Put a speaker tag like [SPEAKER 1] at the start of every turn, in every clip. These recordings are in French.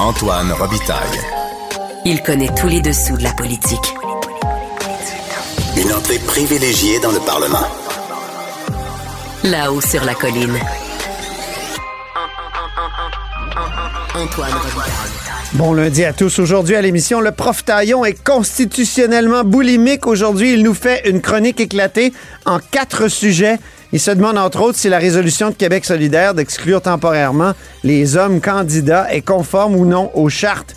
[SPEAKER 1] Antoine Robitaille.
[SPEAKER 2] Il connaît tous les dessous de la politique.
[SPEAKER 1] Une entrée privilégiée dans le Parlement.
[SPEAKER 2] Là-haut sur la colline. Antoine Robitaille.
[SPEAKER 3] Bon lundi à tous. Aujourd'hui à l'émission, le prof Taillon est constitutionnellement boulimique. Aujourd'hui, il nous fait une chronique éclatée en quatre sujets. Il se demande entre autres si la résolution de Québec solidaire d'exclure temporairement les hommes candidats est conforme ou non aux chartes.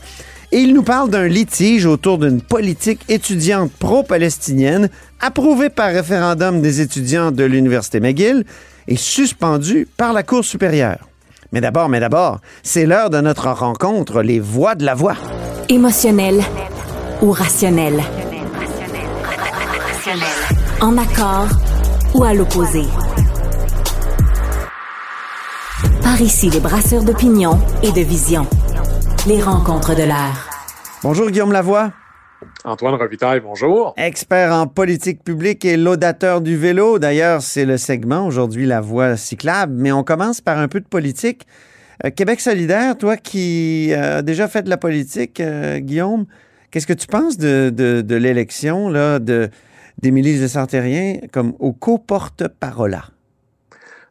[SPEAKER 3] Et il nous parle d'un litige autour d'une politique étudiante pro-palestinienne approuvée par référendum des étudiants de l'Université McGill et suspendue par la Cour supérieure. Mais d'abord, mais d'abord, c'est l'heure de notre rencontre, les voix de la voix.
[SPEAKER 4] Émotionnel ou rationnel? En accord ou à l'opposé? Par ici, les brasseurs d'opinion et de vision. Les rencontres de l'air.
[SPEAKER 3] Bonjour Guillaume Lavoie.
[SPEAKER 5] Antoine Robitaille, bonjour.
[SPEAKER 3] Expert en politique publique et laudateur du vélo. D'ailleurs, c'est le segment aujourd'hui, la voie cyclable. Mais on commence par un peu de politique. Euh, Québec solidaire, toi qui as déjà fait de la politique, euh, Guillaume, qu'est-ce que tu penses de, de, de l'élection là, de, d'Émilie de Santérien comme au co-porte-parole?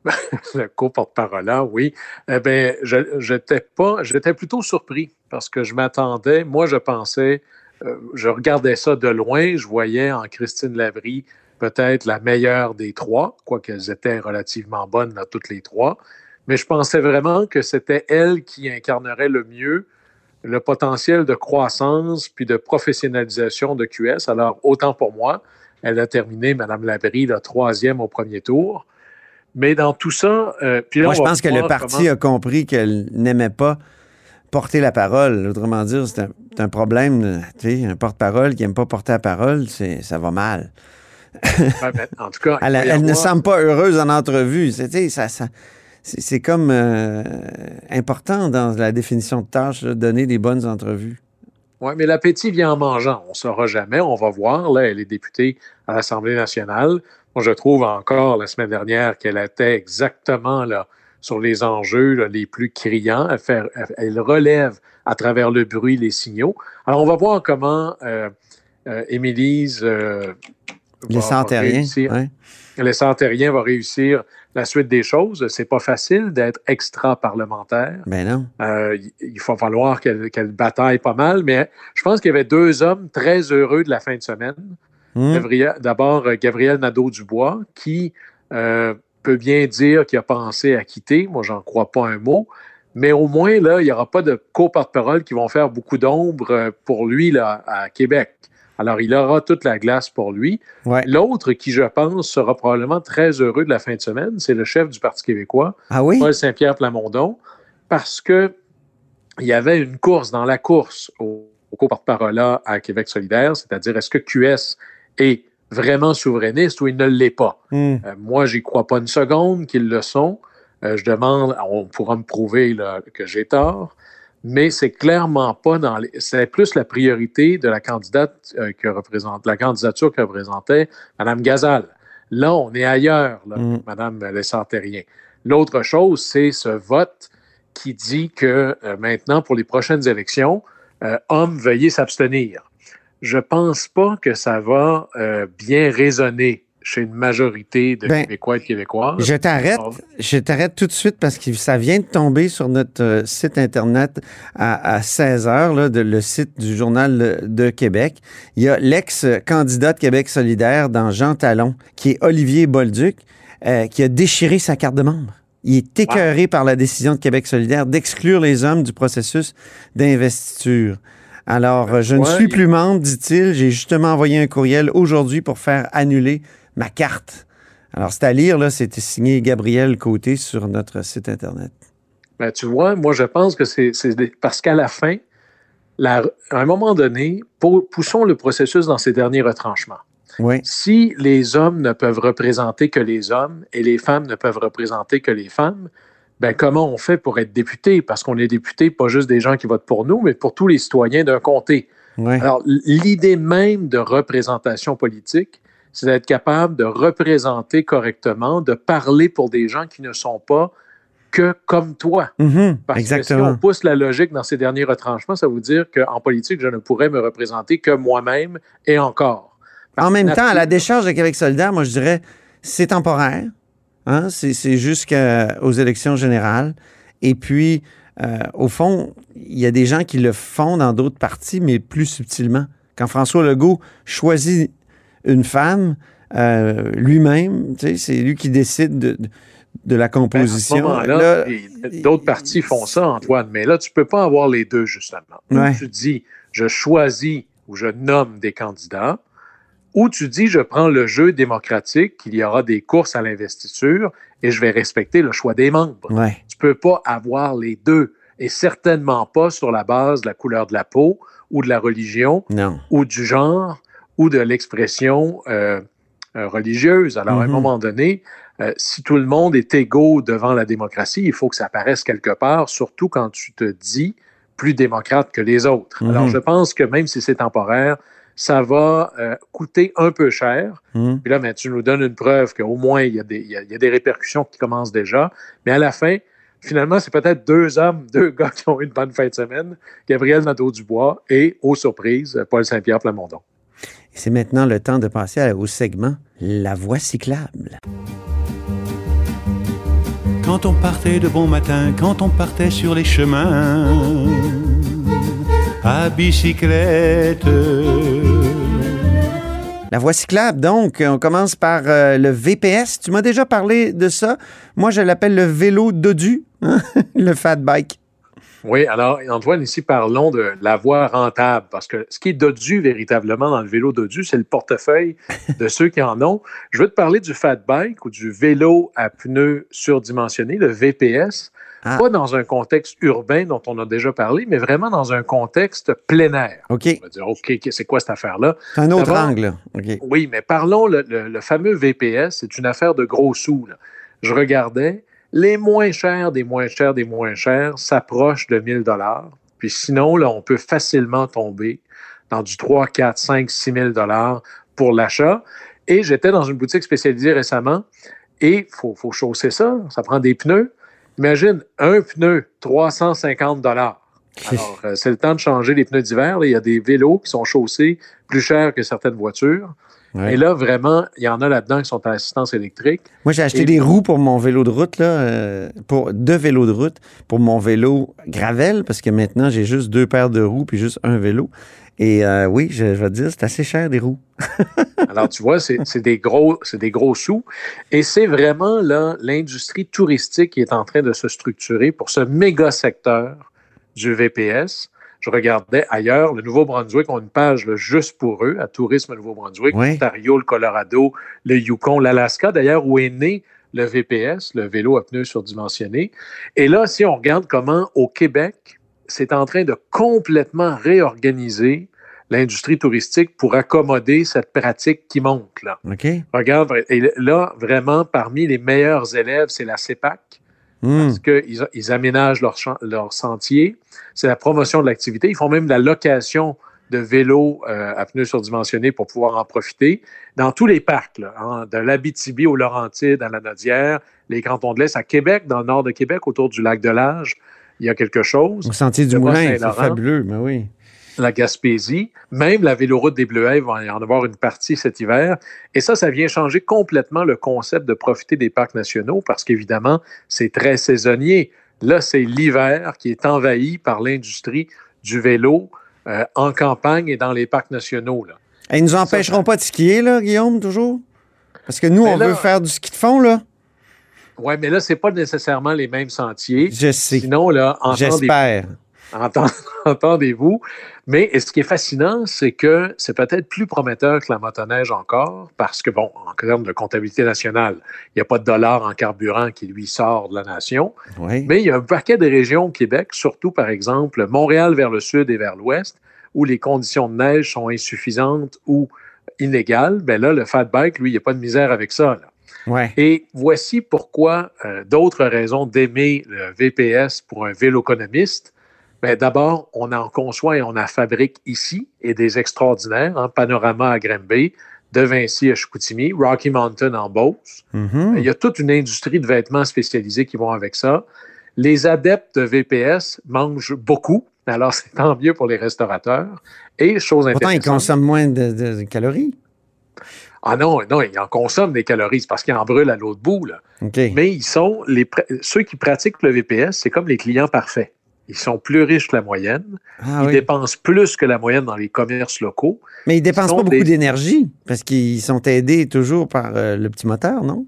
[SPEAKER 5] le co-porte-parole, oui. Eh bien, j'étais plutôt surpris parce que je m'attendais, moi, je pensais, euh, je regardais ça de loin, je voyais en Christine Lavry peut-être la meilleure des trois, quoiqu'elles étaient relativement bonnes là, toutes les trois, mais je pensais vraiment que c'était elle qui incarnerait le mieux le potentiel de croissance puis de professionnalisation de QS. Alors, autant pour moi, elle a terminé, Mme Labrie, la troisième au premier tour. Mais dans tout ça, euh, puis
[SPEAKER 3] Moi, je pense que le parti a compris qu'elle n'aimait pas porter la parole. Autrement dire, c'est un, problème. Tu sais, un porte-parole qui n'aime pas porter la parole, ça va mal.
[SPEAKER 5] Ben, en tout cas,
[SPEAKER 3] elle, ne semble pas heureuse en entrevue. C'est, ça, c'est comme euh, important dans la définition de tâche, de donner des bonnes entrevues.
[SPEAKER 5] Oui, mais l'appétit vient en mangeant. On ne saura jamais, on va voir. Là, elle est députée à l'Assemblée nationale. Je trouve encore la semaine dernière qu'elle était exactement là, sur les enjeux les plus criants. Elle, elle, relève à travers le bruit les signaux. Alors, on va voir comment euh, euh, Émilise euh,
[SPEAKER 3] les Santériens,
[SPEAKER 5] ouais. Les Santériens va réussir la suite des choses. C'est pas facile d'être extra-parlementaire.
[SPEAKER 3] Ben non.
[SPEAKER 5] Euh, il va falloir qu'elle bataille pas mal, mais je pense qu'il y avait deux hommes très heureux de la fin de semaine. Hmm. D'abord, euh, Gabriel Nadeau-Dubois, qui euh, peut bien dire qu'il a pensé à quitter. Moi, j'en crois pas un mot. Mais au moins, là, il n'y aura pas de co-porte-parole qui vont faire beaucoup d'ombre pour lui là, à Québec. Alors, il aura toute la glace pour lui. L'autre qui, je pense, sera probablement très heureux de la fin de semaine, c'est le chef du Parti québécois,
[SPEAKER 3] ah
[SPEAKER 5] Paul Saint-Pierre Plamondon, parce que il y avait une course dans la course au, au porte-parole à Québec solidaire, c'est-à-dire est-ce que QS est vraiment souverainiste ou il ne l'est pas. Hmm. Euh, moi, j'y crois pas une seconde qu'ils le sont. Euh, je demande, on pourra me prouver que j'ai tort mais c'est clairement pas dans les. C'est plus la priorité de la candidate euh, que représente, la candidature que représentait Mme Gazal. Là, on est ailleurs, là, mm. Mme. L'autre chose, c'est ce vote qui dit que euh, maintenant, pour les prochaines élections, hommes, veuillez s'abstenir. Je pense pas que ça va bien résonner chez une majorité de ben, Québécois et de Québécoises.
[SPEAKER 3] Je t'arrête, je t'arrête tout de suite parce que ça vient de tomber sur notre euh, site Internet à, 16 heures, là, de, le site du Journal de Québec. Il y a l'ex-candidat de Québec solidaire dans Jean Talon, qui est Olivier Bolduc, euh, qui a déchiré sa carte de membre. Il est écœuré par la décision de Québec solidaire d'exclure les hommes du processus d'investiture. Alors, ben, je ne suis plus membre, dit-il. J'ai justement envoyé un courriel aujourd'hui pour faire annuler ma carte. Alors, c'est à lire, là, c'était signé Gabriel Côté sur notre site Internet.
[SPEAKER 5] Ben, tu vois, moi, je pense que c'est parce qu'à la fin, à un moment donné, poussons le processus dans ses derniers retranchements.
[SPEAKER 3] Oui.
[SPEAKER 5] Si les hommes ne peuvent représenter que les hommes et les femmes ne peuvent représenter que les femmes, ben comment on fait pour être député? Parce qu'on est député, pas juste des gens qui votent pour nous, mais pour tous les citoyens d'un comté. Alors, l'idée même de représentation politique, c'est d'être capable de représenter correctement, de parler pour des gens qui ne sont pas que comme toi.
[SPEAKER 3] Mhm,
[SPEAKER 5] Parce
[SPEAKER 3] exactement.
[SPEAKER 5] que si on pousse la logique dans ces derniers retranchements, ça veut dire qu'en politique, je ne pourrais me représenter que moi-même et encore.
[SPEAKER 3] En même temps, à la décharge de Québec solidaire, moi, je dirais, c'est temporaire. Hein? C'est, jusqu'aux élections générales. Et puis, euh, au fond, il y a des gens qui le font dans d'autres partis, mais plus subtilement. Quand François Legault choisit une femme, euh, lui-même, c'est lui qui décide de, de- de la
[SPEAKER 5] Ben,
[SPEAKER 3] composition.
[SPEAKER 5] d'autres partis font ça, Antoine, mais là, tu peux pas avoir les deux, justement. Ou
[SPEAKER 3] Ouais.
[SPEAKER 5] tu dis, je choisis ou je nomme des candidats, ou tu dis, je prends le jeu démocratique, qu'il y aura des courses à l'investiture et je vais respecter le choix des membres.
[SPEAKER 3] ouais.
[SPEAKER 5] Tu peux pas avoir les deux, et certainement pas sur la base de la couleur de la peau ou de la religion
[SPEAKER 3] Non.
[SPEAKER 5] ou du genre ou de l'expression euh, euh, religieuse. Alors, à un
[SPEAKER 3] Mhm.
[SPEAKER 5] moment donné, euh, si tout le monde est égaux devant la démocratie, il faut que ça apparaisse quelque part, surtout quand tu te dis plus démocrate que les autres. Alors, je pense que même si c'est temporaire, ça va euh, coûter un peu cher.
[SPEAKER 3] Mhm.
[SPEAKER 5] Puis là, ben, tu nous donnes une preuve qu'au moins, il y, a des, il y a- il y a des répercussions qui commencent déjà. Mais à la fin, finalement, c'est peut-être deux hommes, deux gars qui ont eu une bonne fin de semaine. Gabriel Nadeau-Dubois et, aux surprises, Paul Saint-Pierre Plamondon.
[SPEAKER 3] C'est maintenant le temps de passer au segment La voie cyclable.
[SPEAKER 6] Quand on partait de bon matin, quand on partait sur les chemins, à bicyclette.
[SPEAKER 3] La voie cyclable, donc, on commence par euh, le VPS. Tu m'as déjà parlé de ça. Moi, je l'appelle le vélo dodu, hein, le fat bike.
[SPEAKER 5] Oui, alors, Antoine, ici, parlons de la voie rentable, parce que ce qui est dodu véritablement dans le vélo dodu, c'est le portefeuille de ceux qui en ont. Je veux te parler du fat bike ou du vélo à pneus surdimensionnés, le VPS,
[SPEAKER 3] Ah.
[SPEAKER 5] pas dans un contexte urbain dont on a déjà parlé, mais vraiment dans un contexte plein air.
[SPEAKER 3] OK.
[SPEAKER 5] On va dire, OK, c'est quoi cette affaire-là?
[SPEAKER 3] C'est un autre angle.
[SPEAKER 5] Oui, mais parlons, le, le- le fameux VPS, c'est une affaire de gros sous. là. Je regardais, les moins chers des moins chers des moins chers s'approchent de 1000 dollars. Puis sinon, là, on peut facilement tomber dans du 3, 4, 5, 6 000 dollars pour l'achat. Et j'étais dans une boutique spécialisée récemment et il faut, faut chausser ça. Ça prend des pneus. Imagine, un pneu, 350 dollars. Alors, euh, c'est le temps de changer les pneus d'hiver. Il y a des vélos qui sont chaussés plus chers que certaines voitures.
[SPEAKER 3] Ouais.
[SPEAKER 5] Et là, vraiment, il y en a là-dedans qui sont à assistance électrique.
[SPEAKER 3] Moi, j'ai acheté
[SPEAKER 5] Et-
[SPEAKER 3] des roues pour mon vélo de route, là, euh, pour deux vélos de route pour mon vélo gravel, parce que maintenant, j'ai juste deux paires de roues puis juste un vélo. Et euh, oui, je, je vais te dire, c'est assez cher des roues.
[SPEAKER 5] Alors, tu vois, c'est des gros, c'est des gros sous. Et c'est vraiment là l'industrie touristique qui est en train de se structurer pour ce méga secteur du VPS. Je regardais ailleurs, le Nouveau-Brunswick ont une page là, juste pour eux, à Tourisme Nouveau-Brunswick,
[SPEAKER 3] Oui.
[SPEAKER 5] l'Ontario, le Colorado, le Yukon, l'Alaska, d'ailleurs, où est né le VPS, le vélo à pneus surdimensionné. Et là, si on regarde comment au Québec, c'est en train de complètement réorganiser l'industrie touristique pour accommoder cette pratique qui monte. Là.
[SPEAKER 3] OK?
[SPEAKER 5] Regarde, et là, vraiment, parmi les meilleurs élèves, c'est la CEPAC,
[SPEAKER 3] Hmm.
[SPEAKER 5] parce qu'ils ils aménagent leur, leur sentier. C'est la promotion de l'activité. Ils font même la location de vélos euh, à pneus surdimensionnés pour pouvoir en profiter. Dans tous les parcs, là, hein, de l'Abitibi au Laurentides, à la Nodière, les cantons de l'Est, à Québec, dans le nord de Québec, autour du lac de l'Age, il y a quelque chose.
[SPEAKER 3] Au sentier du Moulin, c'est fabuleux, mais oui.
[SPEAKER 5] la Gaspésie, même la véloroute des Bleuets va y en avoir une partie cet hiver. Et ça, ça vient changer complètement le concept de profiter des parcs nationaux parce qu'évidemment, c'est très saisonnier. Là, c'est l'hiver qui est envahi par l'industrie du vélo euh, en campagne et dans les parcs nationaux. Là.
[SPEAKER 3] Et ils nous empêcheront pas de skier, là, Guillaume, toujours? Parce que nous, on
[SPEAKER 5] là-
[SPEAKER 3] veut faire du ski de fond, là.
[SPEAKER 5] Oui, mais là, c'est pas nécessairement les mêmes sentiers.
[SPEAKER 3] Je sais.
[SPEAKER 5] Sinon, là,
[SPEAKER 3] J'espère.
[SPEAKER 5] Entend- Entendez-vous. Mais ce qui est fascinant, c'est que c'est peut-être plus prometteur que la motoneige encore, parce que, bon, en termes de comptabilité nationale, il n'y a pas de dollar en carburant qui lui sort de la nation.
[SPEAKER 3] Oui.
[SPEAKER 5] Mais il y a un paquet de régions au Québec, surtout par exemple Montréal vers le sud et vers l'ouest, où les conditions de neige sont insuffisantes ou inégales. Ben là, le fat bike, lui, il n'y a pas de misère avec ça. là.
[SPEAKER 3] Ouais.
[SPEAKER 5] Et voici pourquoi euh, d'autres raisons d'aimer le VPS pour un véloconomiste. Ben, D'abord, on en conçoit et on en fabrique ici, et des extraordinaires, hein, Panorama à Granby, de Vinci à Chicoutimi, Rocky Mountain en Beauce.
[SPEAKER 3] Mhm.
[SPEAKER 5] Il y a toute une industrie de vêtements spécialisés qui vont avec ça. Les adeptes de VPS mangent beaucoup, alors c'est tant mieux pour les restaurateurs. Et chose
[SPEAKER 3] Pourtant, ils consomment moins de, de- de calories.
[SPEAKER 5] Ah non, non, ils en consomment des calories, parce qu'ils en brûlent à l'autre bout. Là. Mais ils sont les ceux qui pratiquent le VPS, c'est comme les clients parfaits. Ils sont plus riches que la moyenne.
[SPEAKER 3] Ah
[SPEAKER 5] ils
[SPEAKER 3] oui.
[SPEAKER 5] dépensent plus que la moyenne dans les commerces locaux.
[SPEAKER 3] Mais ils dépensent pas beaucoup
[SPEAKER 5] des-
[SPEAKER 3] d'énergie parce qu'ils sont aidés toujours par euh, le petit moteur, non?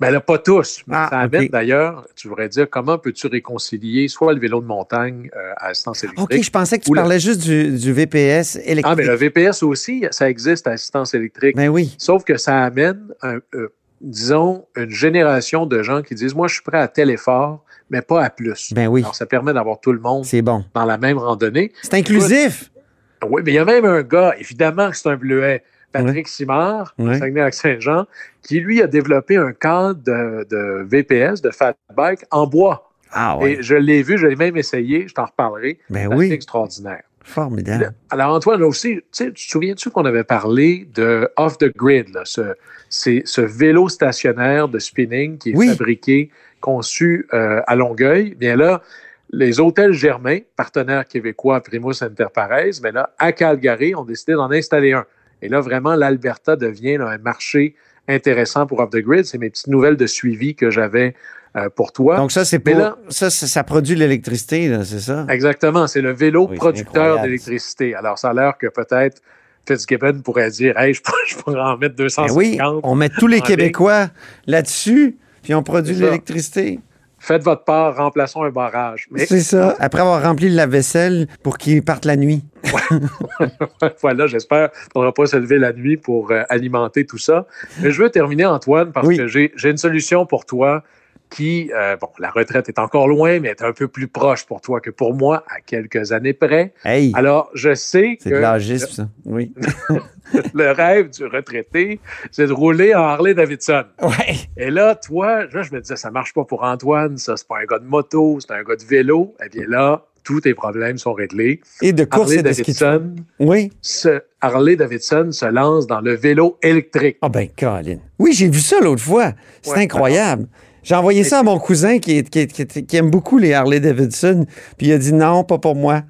[SPEAKER 5] Ben là, pas tous.
[SPEAKER 3] Ah,
[SPEAKER 5] ça amène d'ailleurs, tu voudrais dire, comment peux-tu réconcilier soit le vélo de montagne euh, à assistance électrique?
[SPEAKER 3] OK, je pensais que tu
[SPEAKER 5] le-
[SPEAKER 3] parlais juste du, du VPS électrique.
[SPEAKER 5] Ah, mais le VPS aussi, ça existe à assistance électrique.
[SPEAKER 3] Ben oui.
[SPEAKER 5] Sauf que ça amène, un- euh, disons, une génération de gens qui disent, moi, je suis prêt à tel effort, mais pas à plus.
[SPEAKER 3] Ben oui.
[SPEAKER 5] Alors, ça permet d'avoir tout le monde
[SPEAKER 3] C'est bon.
[SPEAKER 5] dans la même randonnée.
[SPEAKER 3] C'est inclusif.
[SPEAKER 5] Oui, mais il y a même un gars, évidemment que c'est un bleuet, Patrick Simard,
[SPEAKER 3] Ouais.
[SPEAKER 5] Saguenay-Lac-Saint-Jean, qui lui a développé un cadre de, de VPS, de fat bike, en bois.
[SPEAKER 3] Ah oui.
[SPEAKER 5] Et je l'ai vu, je l'ai même essayé, je t'en reparlerai.
[SPEAKER 3] Ben
[SPEAKER 5] C'est
[SPEAKER 3] oui.
[SPEAKER 5] extraordinaire.
[SPEAKER 3] Formidable.
[SPEAKER 5] Alors, Antoine, là aussi, tu sais, tu te souviens-tu qu'on avait parlé de Off the Grid, là, ce, c'est ce vélo stationnaire de spinning qui est
[SPEAKER 3] Oui.
[SPEAKER 5] fabriqué, conçu euh, à Longueuil? Bien là, les hôtels Germain, partenaires québécois Primus Inter Pares, mais là, à Calgary, ont décidé d'en installer un. Et là, vraiment, l'Alberta devient là, un marché intéressant pour Off the Grid. C'est mes petites nouvelles de suivi que j'avais euh, pour toi.
[SPEAKER 3] Donc ça, c'est pour...
[SPEAKER 5] là-
[SPEAKER 3] ça, ça, ça produit l'électricité, là, c'est ça?
[SPEAKER 5] Exactement, c'est le vélo
[SPEAKER 3] Oui,
[SPEAKER 5] producteur d'électricité. Alors, ça a l'air que peut-être Fitzgibbon pourrait dire Hey, je pourrais, je pourrais en mettre
[SPEAKER 3] Ben
[SPEAKER 5] 250.
[SPEAKER 3] oui, on met tous les Québécois là-dessus, puis on produit de l'électricité.
[SPEAKER 5] Faites votre part, remplaçons un barrage. Mais
[SPEAKER 3] C'est ça. Après avoir rempli la vaisselle pour qu'ils partent la nuit.
[SPEAKER 5] voilà, j'espère qu'il ne faudra pas se lever la nuit pour euh, alimenter tout ça. Mais je veux terminer, Antoine, parce
[SPEAKER 3] Oui.
[SPEAKER 5] que j'ai une solution pour toi qui, euh, bon, la retraite est encore loin, mais est un peu plus proche pour toi que pour moi, à quelques années près.
[SPEAKER 3] Hey,
[SPEAKER 5] Alors, je sais
[SPEAKER 3] c'est
[SPEAKER 5] que
[SPEAKER 3] de l'âgisme, ça. Oui.
[SPEAKER 5] le rêve du retraité, c'est de rouler en Harley-Davidson.
[SPEAKER 3] Ouais.
[SPEAKER 5] Et là, toi, là, je me disais, ça marche pas pour Antoine, ça, c'est pas un gars de moto, c'est un gars de vélo. Eh bien là, tous tes problèmes sont réglés.
[SPEAKER 3] Et de course et de ski.
[SPEAKER 5] Harley-Davidson,
[SPEAKER 3] Oui.
[SPEAKER 5] se- Harley-Davidson se lance dans le vélo électrique.
[SPEAKER 3] Ah ben, Colin. Oui, j'ai vu ça l'autre fois. C'est
[SPEAKER 5] Ouais.
[SPEAKER 3] incroyable. J'ai envoyé ça à mon cousin qui, aime beaucoup les Harley Davidson, puis il a dit non, pas pour moi.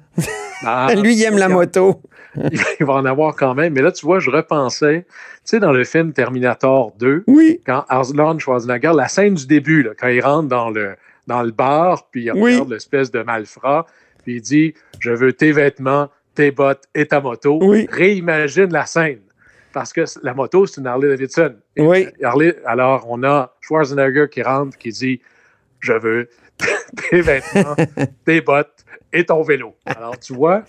[SPEAKER 5] Ah,
[SPEAKER 3] Lui, il aime la moto.
[SPEAKER 5] Il va en avoir quand même. Mais là, tu vois, je repensais, tu sais, dans le film Terminator 2,
[SPEAKER 3] Oui.
[SPEAKER 5] quand Arnold Schwarzenegger, la scène du début, là, quand il rentre dans le, dans le bar, puis il
[SPEAKER 3] Oui.
[SPEAKER 5] regarde l'espèce de malfrat, puis il dit Je veux tes vêtements, tes bottes et ta moto.
[SPEAKER 3] Oui.
[SPEAKER 5] Réimagine la scène. Parce que la moto, c'est une Harley Davidson.
[SPEAKER 3] Oui.
[SPEAKER 5] Harley- alors, on a Schwarzenegger qui rentre, qui dit Je veux tes vêtements, tes bottes et ton vélo. Alors, tu vois,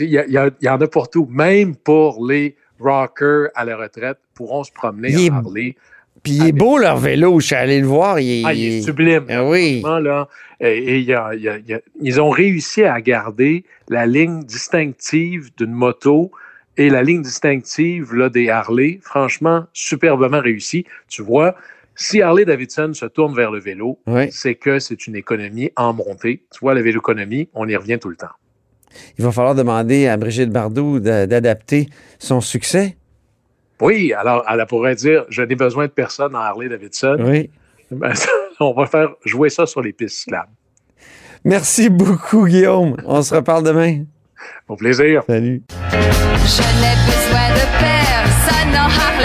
[SPEAKER 5] il y, en a pour tout. Même pour les rockers à la retraite pourront se promener
[SPEAKER 3] Il
[SPEAKER 5] en Harley.
[SPEAKER 3] Puis il est beau leur vélo. Je suis allé le voir. Il est,
[SPEAKER 5] Ah, il est sublime.
[SPEAKER 3] Ah oui.
[SPEAKER 5] Là, et, y a- a- a- ils ont réussi à garder la ligne distinctive d'une moto et la ligne distinctive là, des Harley. Franchement, superbement réussi. Tu vois, si Harley Davidson se tourne vers le vélo,
[SPEAKER 3] Oui.
[SPEAKER 5] c'est que c'est une économie en montée. Tu vois, la vélo-économie, on y revient tout le temps.
[SPEAKER 3] Il va falloir demander à Brigitte Bardot d'a- d'adapter son succès.
[SPEAKER 5] Oui, alors elle pourrait dire Je n'ai besoin de personne en Harley Davidson.
[SPEAKER 3] Oui.
[SPEAKER 5] On va faire jouer ça sur les pistes cyclables.
[SPEAKER 3] Merci beaucoup, Guillaume. On se reparle demain.
[SPEAKER 5] Au plaisir.
[SPEAKER 3] Salut.
[SPEAKER 7] Je n'ai besoin de personne